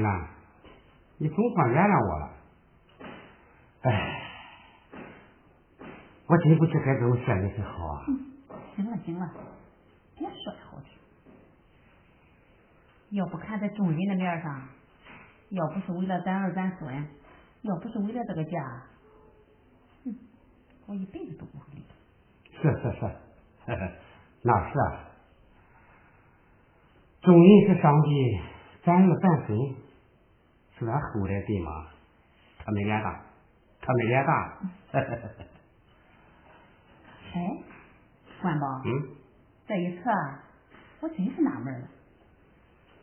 金兰，你总算原谅我了。哎，我真不知该怎么谢你才好啊。行了行了，别说的好听。要不看在众人的面上，要不是为了咱儿咱孙，要不是为了这个家，哼，我一辈子都不会离开。是是是，呵呵那是啊。众人是上帝，咱儿咱孙是咱后来对吗？他没脸大，他没脸大。哎，关宝，嗯，这一次啊，我真是纳闷了。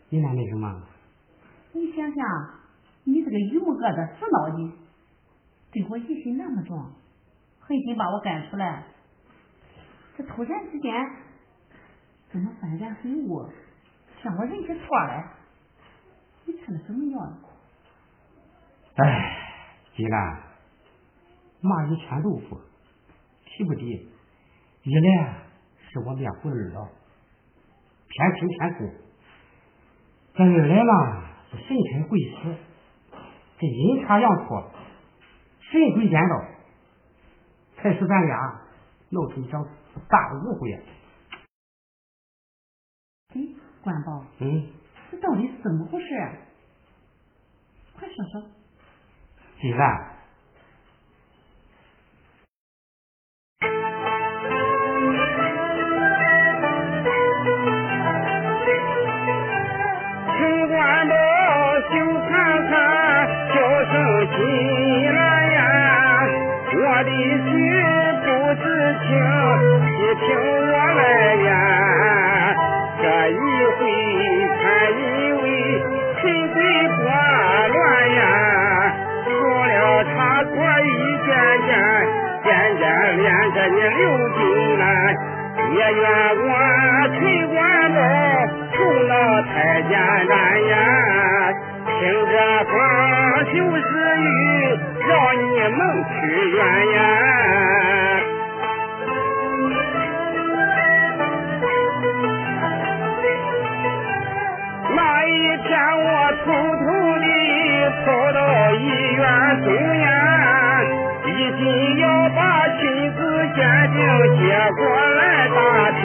你纳闷什么？你想想，你这个榆木疙瘩死脑筋，对我疑心那么重，狠心把我赶出来，这突然之间怎么幡然悔悟，向我认起错来？你吃了什么药了？哎，金兰，蚂蚁穿豆腐，提不低。一来是我灭虎儿了，偏听偏空；再二来嘛是神差会死，这阴差阳错，神鬼颠倒，才使咱俩闹出一场大误会。哎，关宝，嗯，这到底是怎么回事啊？快说说。金兰，城关道秀看看，叫声金兰呀，我的心不知情，你听我来言。这一回才因为神鬼波乱呀，出了我一件件，件件连着你刘金兰，也怨我陈官道头脑太监难言，听这风就是雨，让你们屈冤呀。你要把亲子鉴定结果来打听，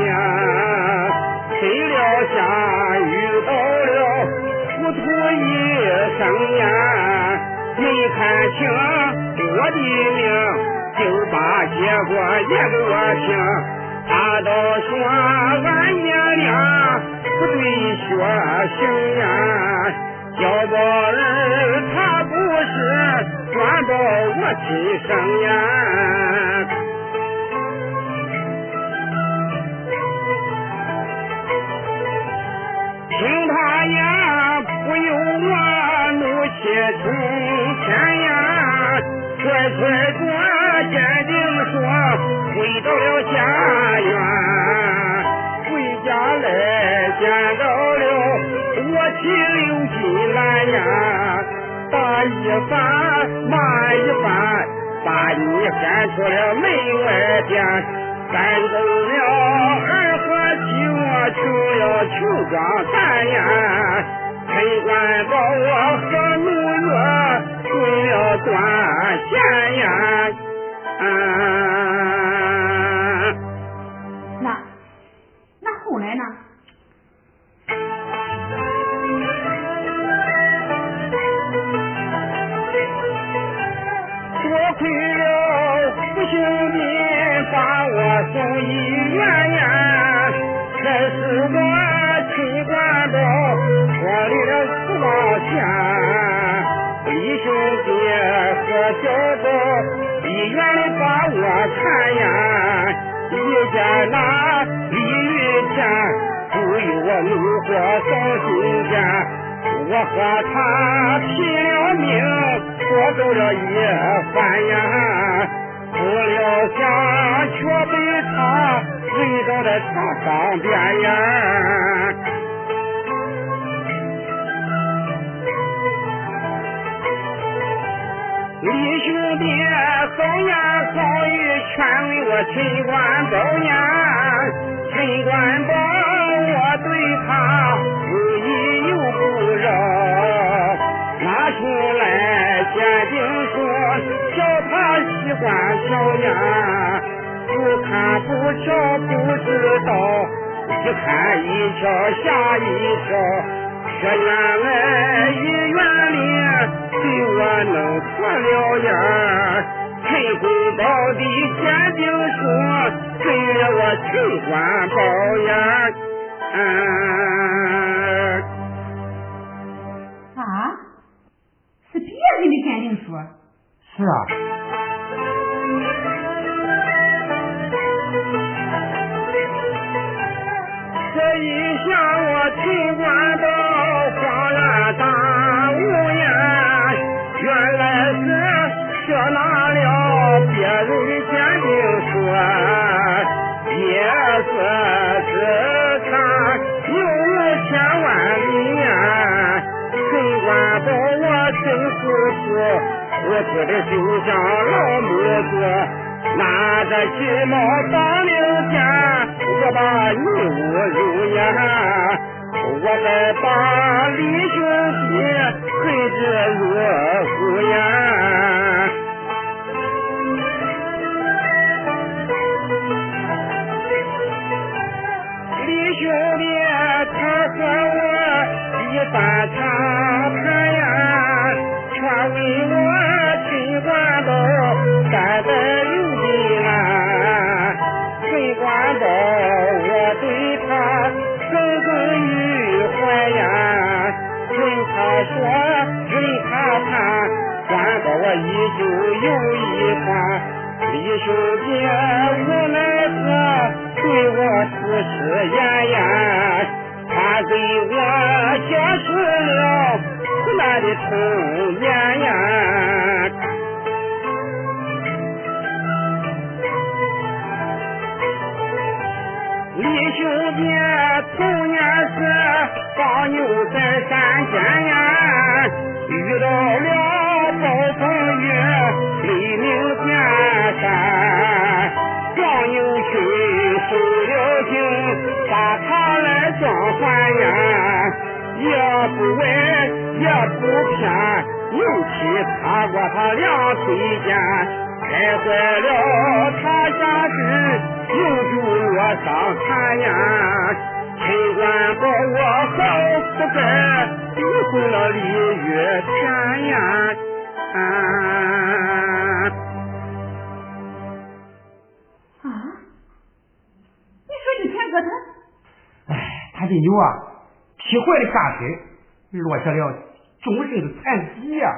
谁料下遇到了糊涂医生呀，没看清我的命，就把结果也给我听。他都说俺爷俩不对血型呀，小宝儿他不是专保我亲生呀。听他言不由我怒气冲天呀，拽拽着坚定说回到了家园，回家来见到了我妻刘金兰呀，打一番骂一番，把你赶出了门外边。赶走了儿和妻，我求了求光蛋呀！陈官保我和奴月准了断线呀！啊，送医院呀，才使我亲官到脱离了死亡线。李兄弟和小宝医院里把我看呀，一见那李玉田，不由我怒火烧心间。我和他拼了命，夺走了一番呀，出了家却被他围到了茶缸边呀。李兄弟，好言好语劝慰我陈官宝呀，陈官宝，看一瞧吓一跳。这原来医院里对我弄错了眼，陈公宝的鉴定书给了我陈官宝呀。啊，是别人的鉴定书？是啊。糊涂，糊涂的就像老母子。拿着鸡毛当令箭，我把你侮辱呀！我再把李兄弟恨之入好不该离婚了李月天呀！啊！你说你天哥他？哎，他的牛啊，踢坏了下腿，落下了终身的残疾呀！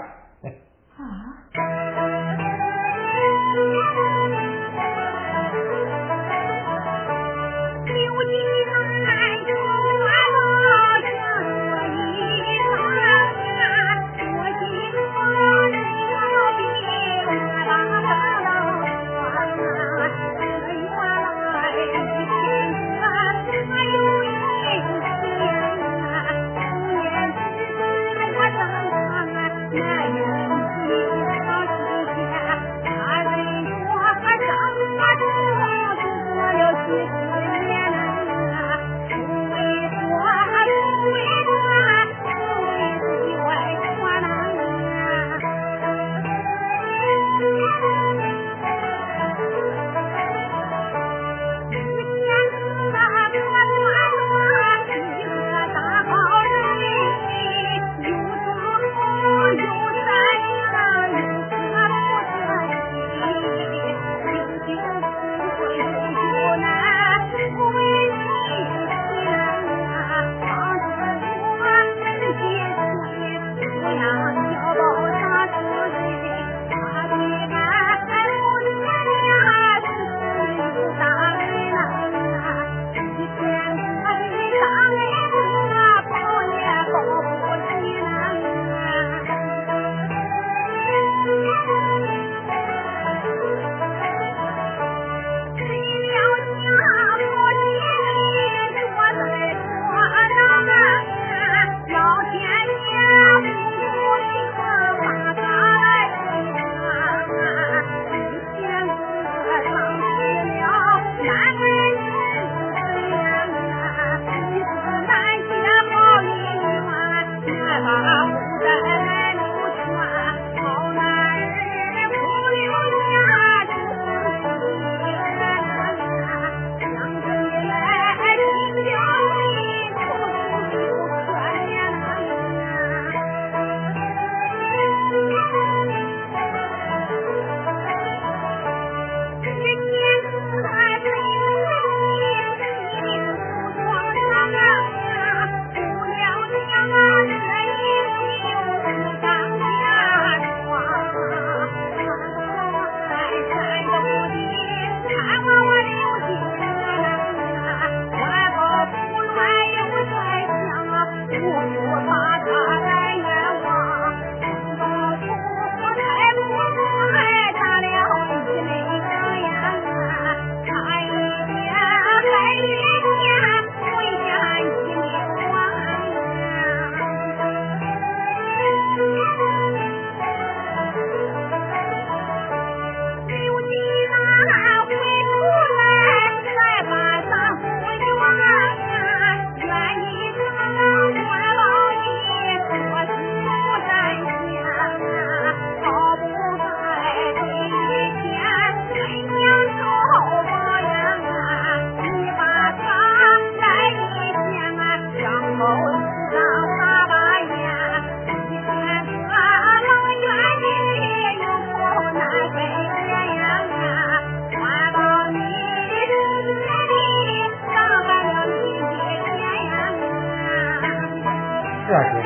mensaje.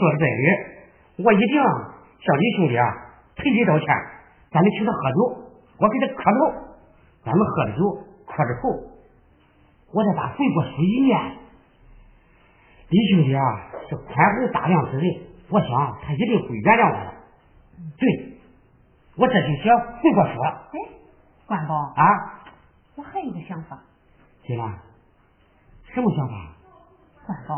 你说的在理，我一定向李兄弟啊赔礼道歉。咱们请他喝酒，我给他磕头，咱们喝着酒，磕着头，我再把罪过书一念。李兄弟啊是宽宏大量之人，我想他一定会原谅我的。对，我这就想回过说。哎，关宝啊，我还有个想法。金兰，什么想法？关宝。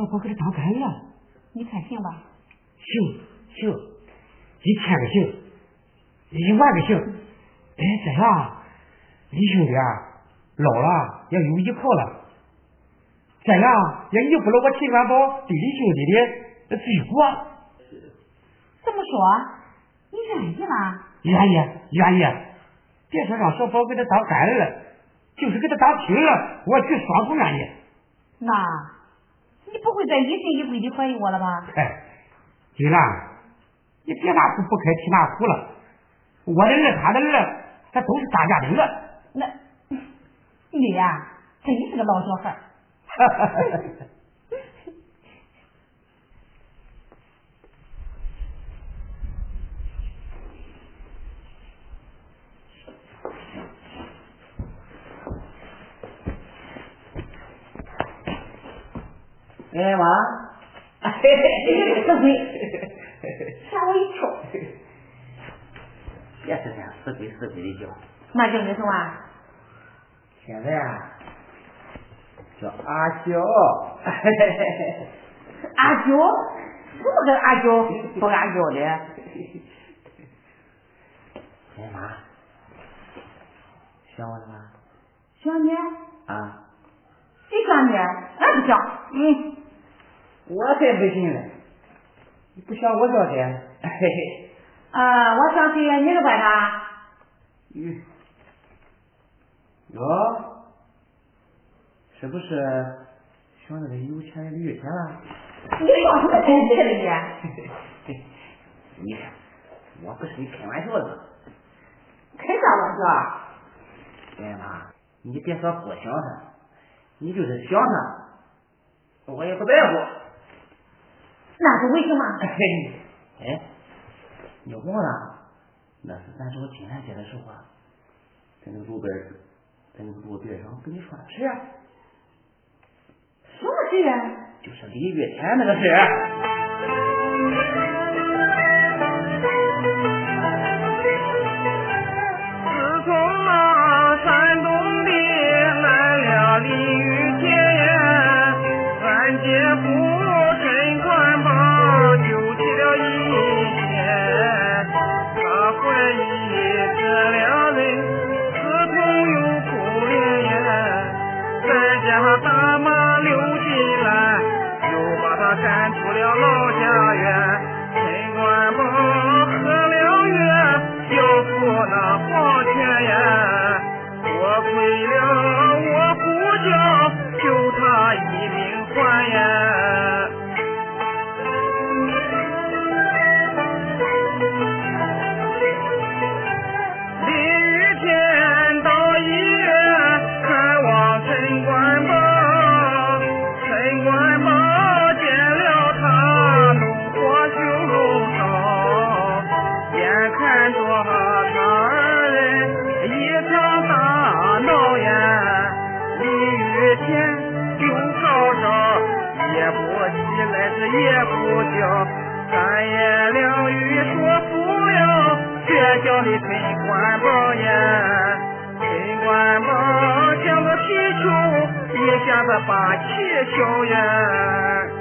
小伙给他当干了，你看行吧？行行，一千个行，一万个行。哎，这样，李兄弟啊，老了也有依靠了。这样也弥补了我秦元宝对李兄弟的罪过。这么说？你愿意吗？愿意，愿意。别说让小宝给他当干儿了，就是给他当亲儿，我举双手愿意。那。你不会再疑神疑鬼的怀疑我了吧？嗨，金兰，你别拿壶不开提拿壶了。我的儿，他的儿，他都是大家的儿。那你呀，真是个老小孩。哎妈，嘿嘿，吓我一跳。别这样死鬼死鬼的叫。那叫你什么？现在啊，叫阿娇。嘿嘿嘿阿娇？什么跟阿娇不阿娇的？哎妈，想我了吗？想你。啊。谁想你？俺不想。嗯。我才不信呢！你不想我叫谁？嘿嘿。啊，我想起你个班长。嗯。哟，是不是想那个有钱的李玉田啊？你说什么真气了你？你看，我不是你开玩笑的。开啥玩笑？哎妈，你别说不想他，你就是想他，我也不在乎。那是为什么？哎，你忘了？那是咱找金兰姐的时候啊，在那个路边，在那个路边上跟你说的事啊。什么事啊？就是李月天那个事。子把气消呀。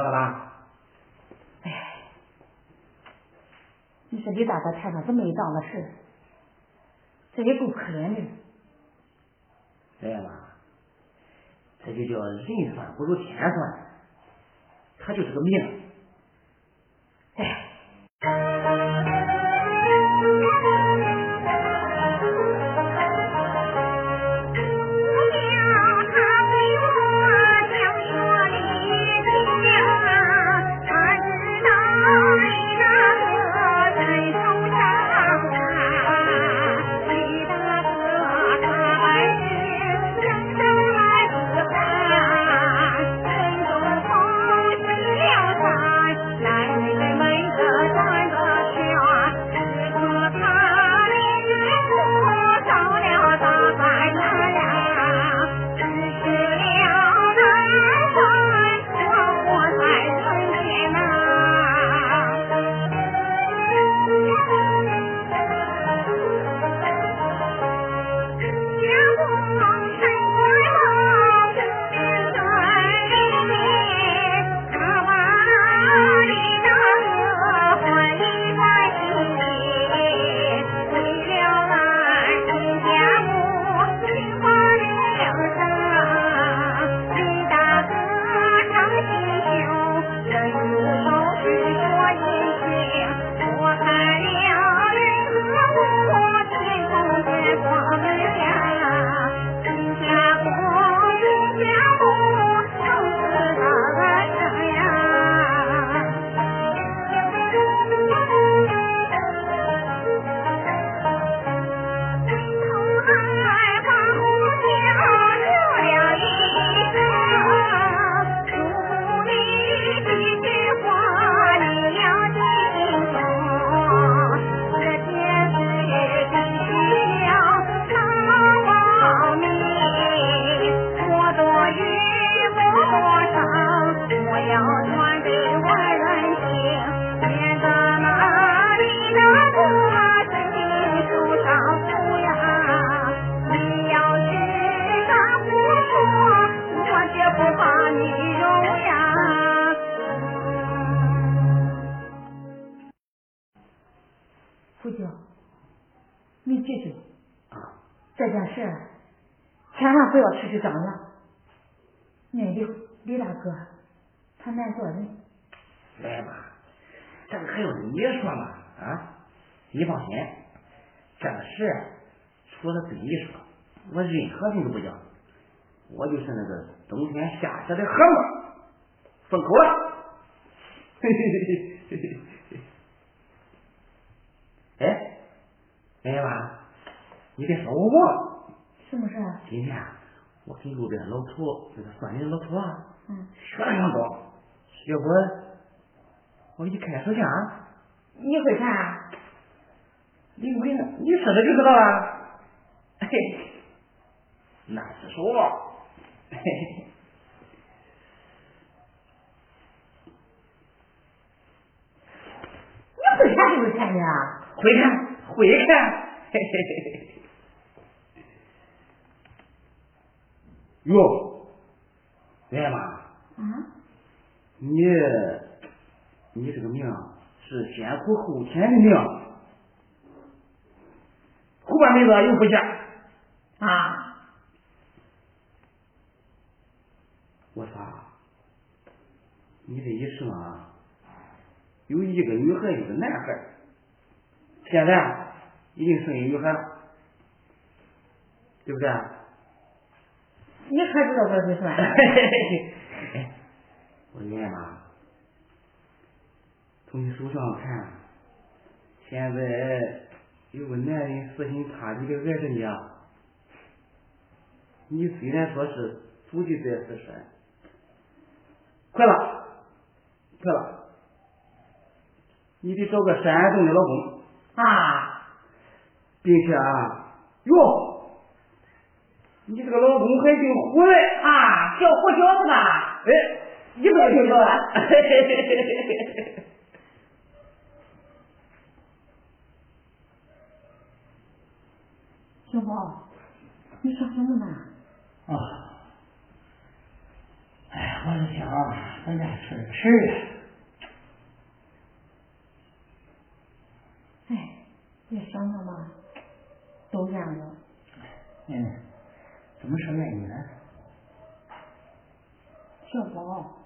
道了吧？哎，你说李大哥摊上这么一档子事，这也够可怜的。对嘛？这就叫人算不如天算，他就是个命。哎，我任何人都不讲。我就是那个冬天下雪的河沫，封口了。嘿嘿嘿嘿嘿嘿。哎，呀妈，你别说我忘了，什么事儿？今天我给路边老头那个算命老头啊，嗯，学了两招，要不我给你开手相啊？你会看啊？李贵，你说的就知道了。嘿，那是说，嘿嘿。你会看？会看，会看，嘿嘿嘿嘿。哟，啊？你你这个命是先苦后甜的命，后半辈子有福气。啊？我说，你这一生啊，有一个女孩，一个男孩，现在已经生一女孩了，对不对？你可知道这是算？我爷妈，从你手上看，现在有个男人死心塌地的爱着你啊。你虽然说是祖籍在四川，快了，快了，你得找个山东的老公啊，并且啊，哟。你这个老公还姓胡嘞啊，叫胡小子吧？哎，你怎么听说了？小宝，你说什么呢？啊，哎呀，我就想咱家出个事儿。哎，别想了嘛，都怨我。嗯。怎么说怨你呢？小宝。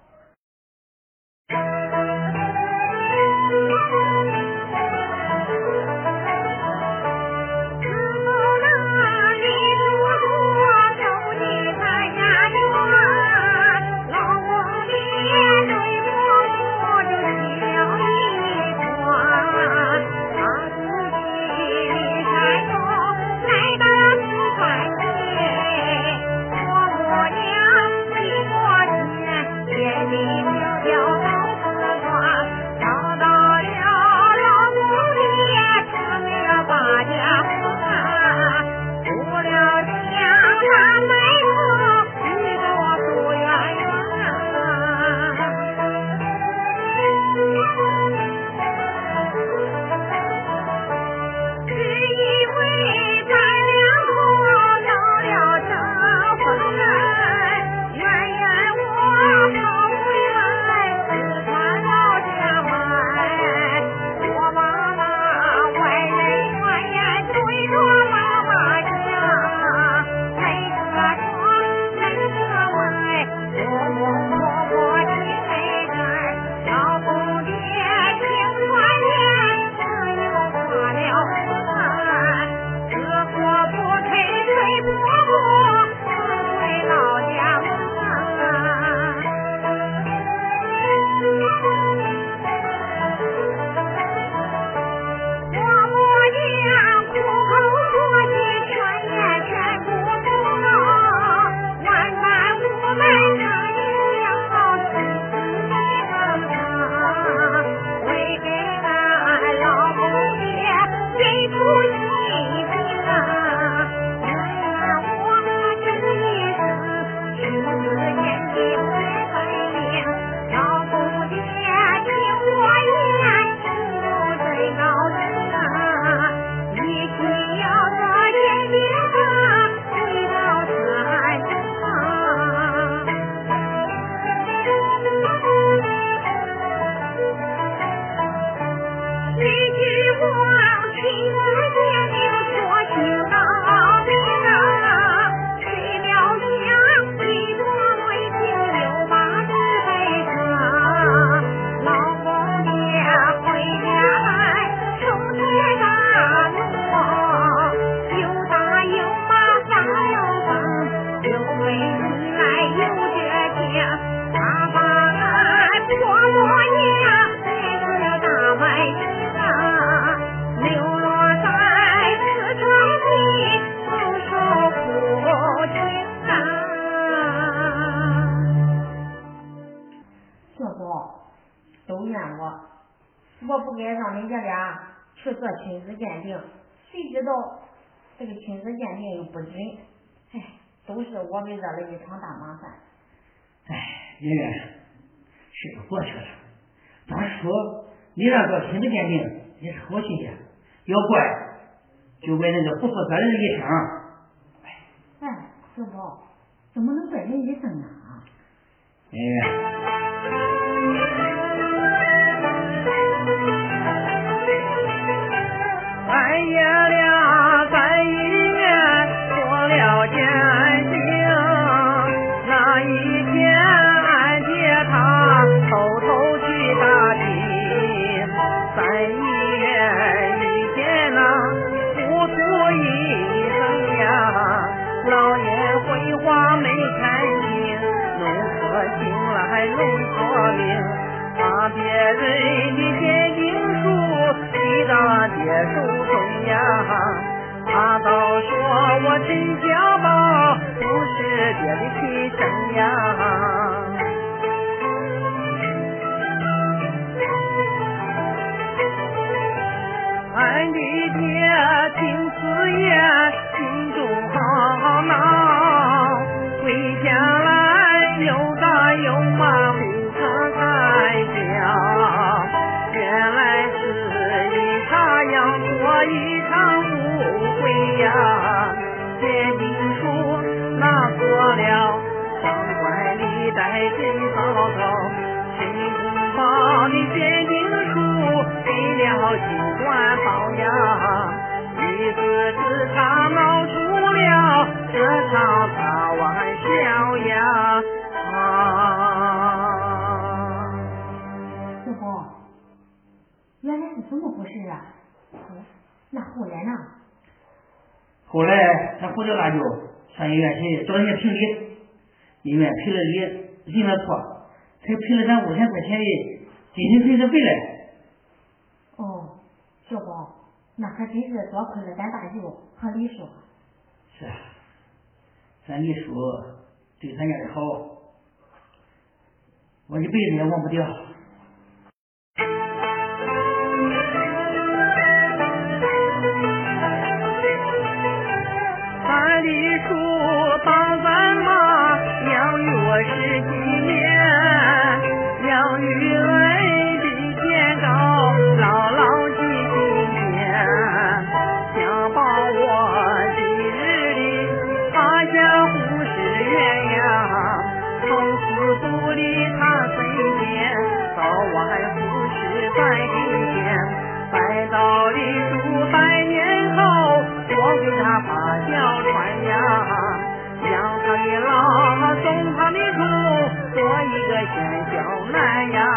又不准，哎，都是我们惹了一场大麻烦。哎，圆圆，事都过去了，当初，你让做亲子鉴定，也是好心的，要怪就怪那个不负责任的医生。哎，师傅，怎么能怪人医生呢？圆圆。我真家宝，不是爹的亲生呀。尽管好呀。于是是他闹出了这场大玩笑呀！啊，四红，原来是这么回事啊！那后来呢？后来他回到那就上医院去找人家评理，医院评了理，认了错，才赔了咱五千块钱的精神赔偿费嘞。小宝，那可真是多亏了咱大舅和李叔。是啊，咱李叔对咱家的好，我一辈子也忘不掉。या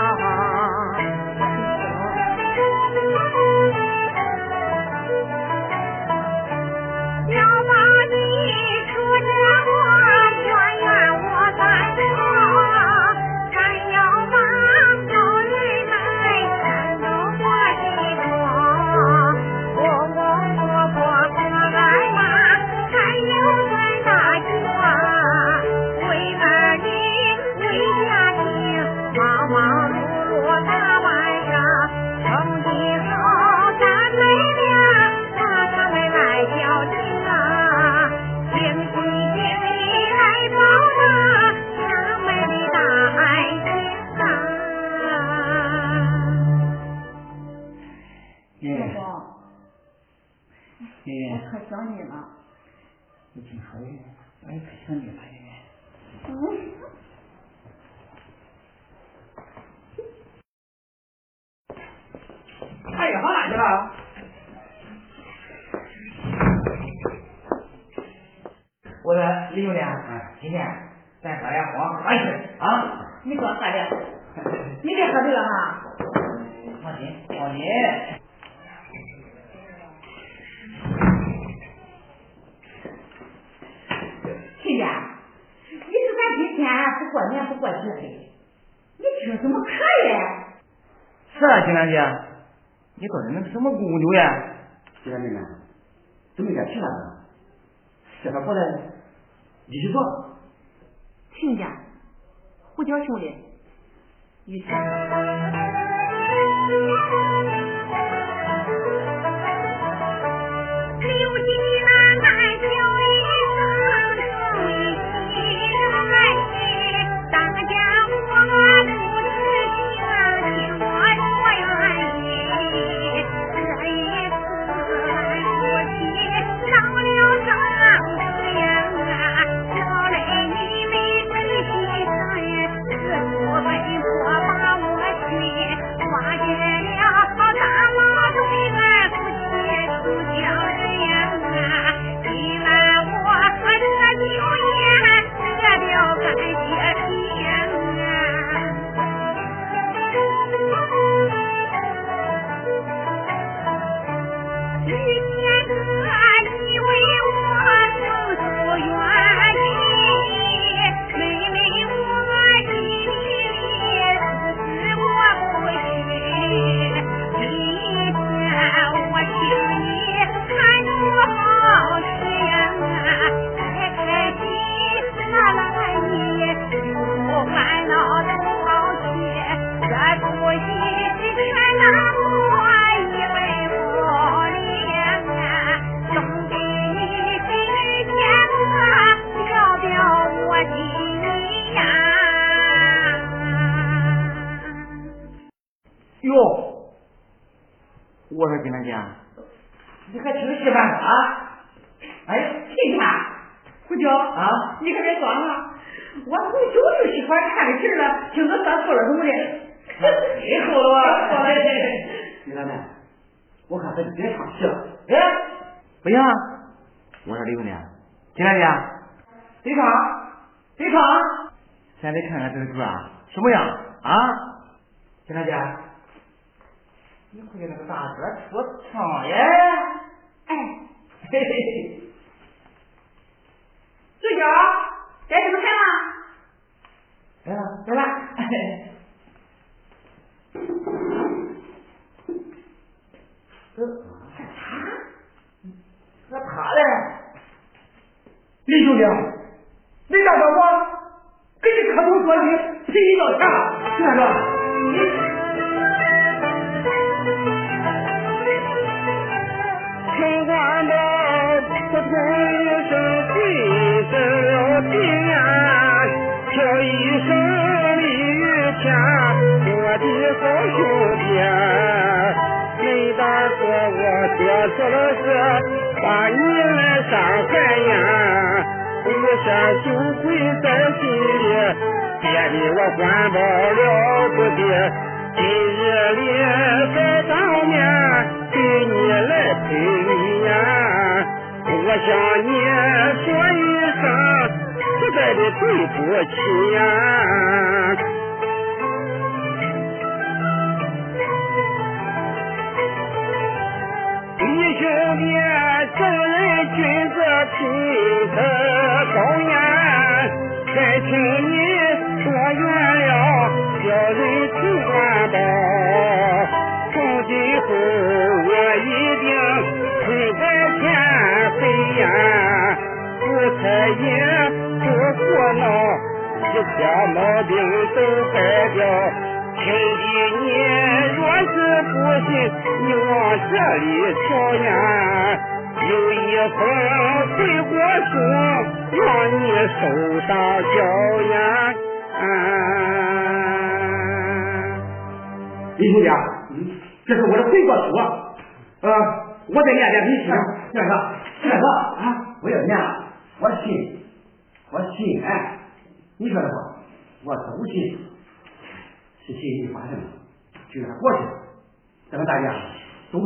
什么公牛呀？我说李兄弟，金兰姐，得唱，得唱，咱得看看这个歌啊什么样啊？金兰姐，你会那个大歌说唱耶？哎，嘿嘿嘿。朱角，该怎么开了？哎呀，走了。这干啥？那他嘞？李兄弟，你大哥我给你磕头说礼，赔你道歉了，大哥。城关道扑通一声回声了平安，叫一声李玉天，我的好兄弟。没打说我说错了是把你来伤害呀，无限羞愧在心里，别的我管不了不得。今日里在当面给你来赔礼呀，我向你说一声实在的对不起呀。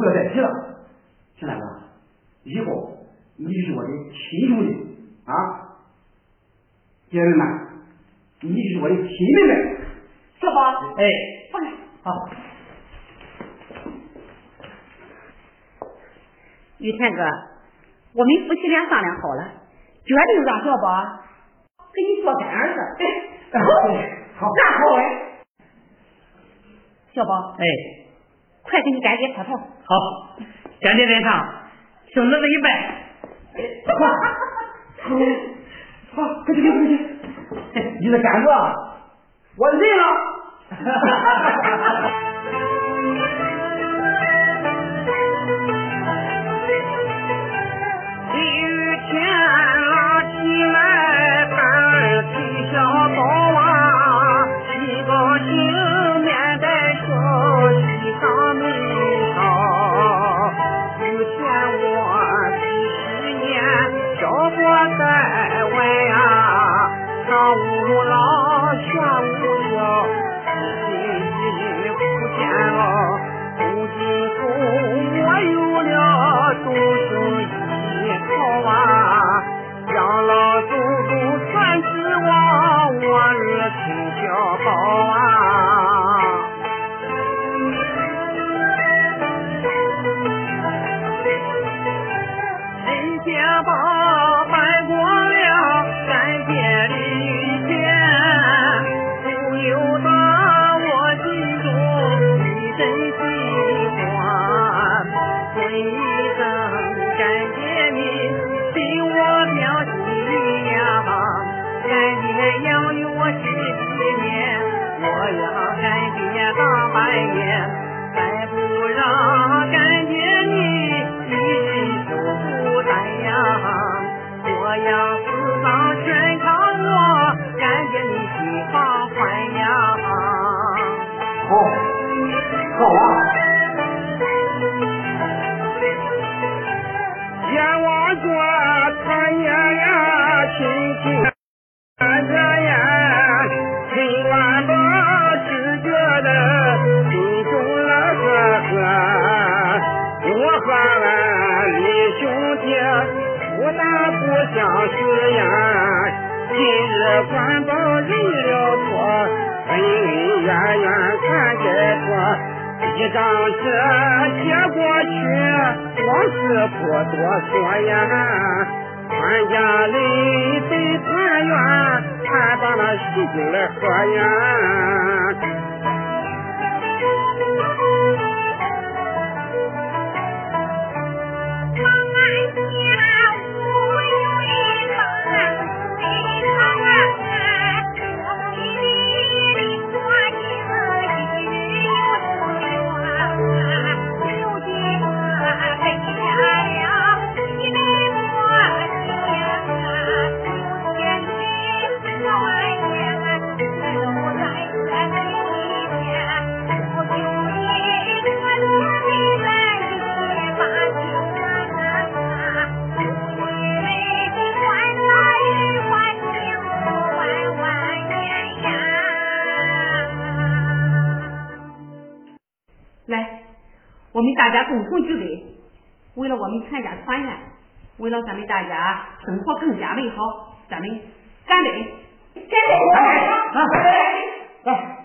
不要再提了，听大哥，以后你就是我的亲兄弟啊，姐妹们，你就是我的亲妹妹，是吧？哎，放开。好。玉田哥，我们夫妻俩商量好了，决定让小宝给你做干儿子。哎，好，好，那好哎。小宝，哎，快给你干爹磕头。好，干爹在上，兄儿子一拜。好，好，快去，快去，快去！你的干子，我累了。一张纸写过去往事不多说呀。全家里得团圆看把那喜酒来喝呀全家团圆，为了咱们大家生活更加美好，咱们干杯！干杯！来来来。